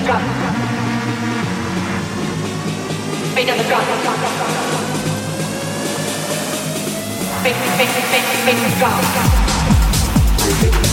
the drum. Beat of the drum. Beat, beat, beat, beat, beat the drum.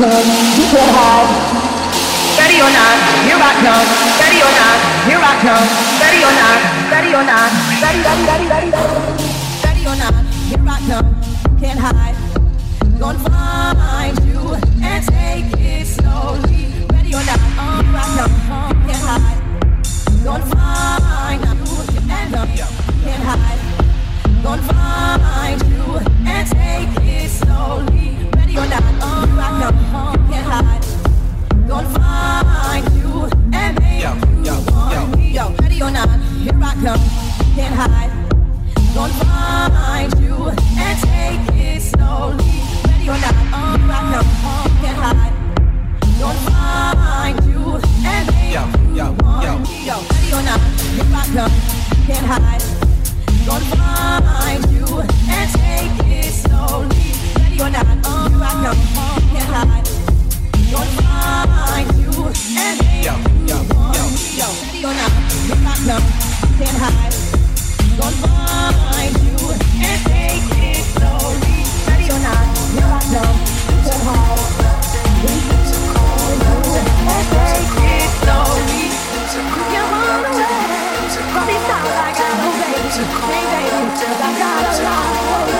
come, can hide. Ready or not, here I come. Ready or not, here I come. Ready or not, ready or not, ready, ready, ready, ready, ready. Or not, here I come. Can't hide. Gonna find you and take it slowly. Ready or not, here I come. Can't hide. Gonna find you and take it slowly. You're not can't hide. Gonna find you and make you want me. Ready or not, here I come, can't hide. Gonna find you and take it slowly. Ready or not, can't hide. Gonna find you and make you want me. Ready or not, can't hide. Gonna find you and take it slowly. You're not I. You'll find you and not, you're not, can hide. Find you and take it you're need to call you. You're baby, I got a lot.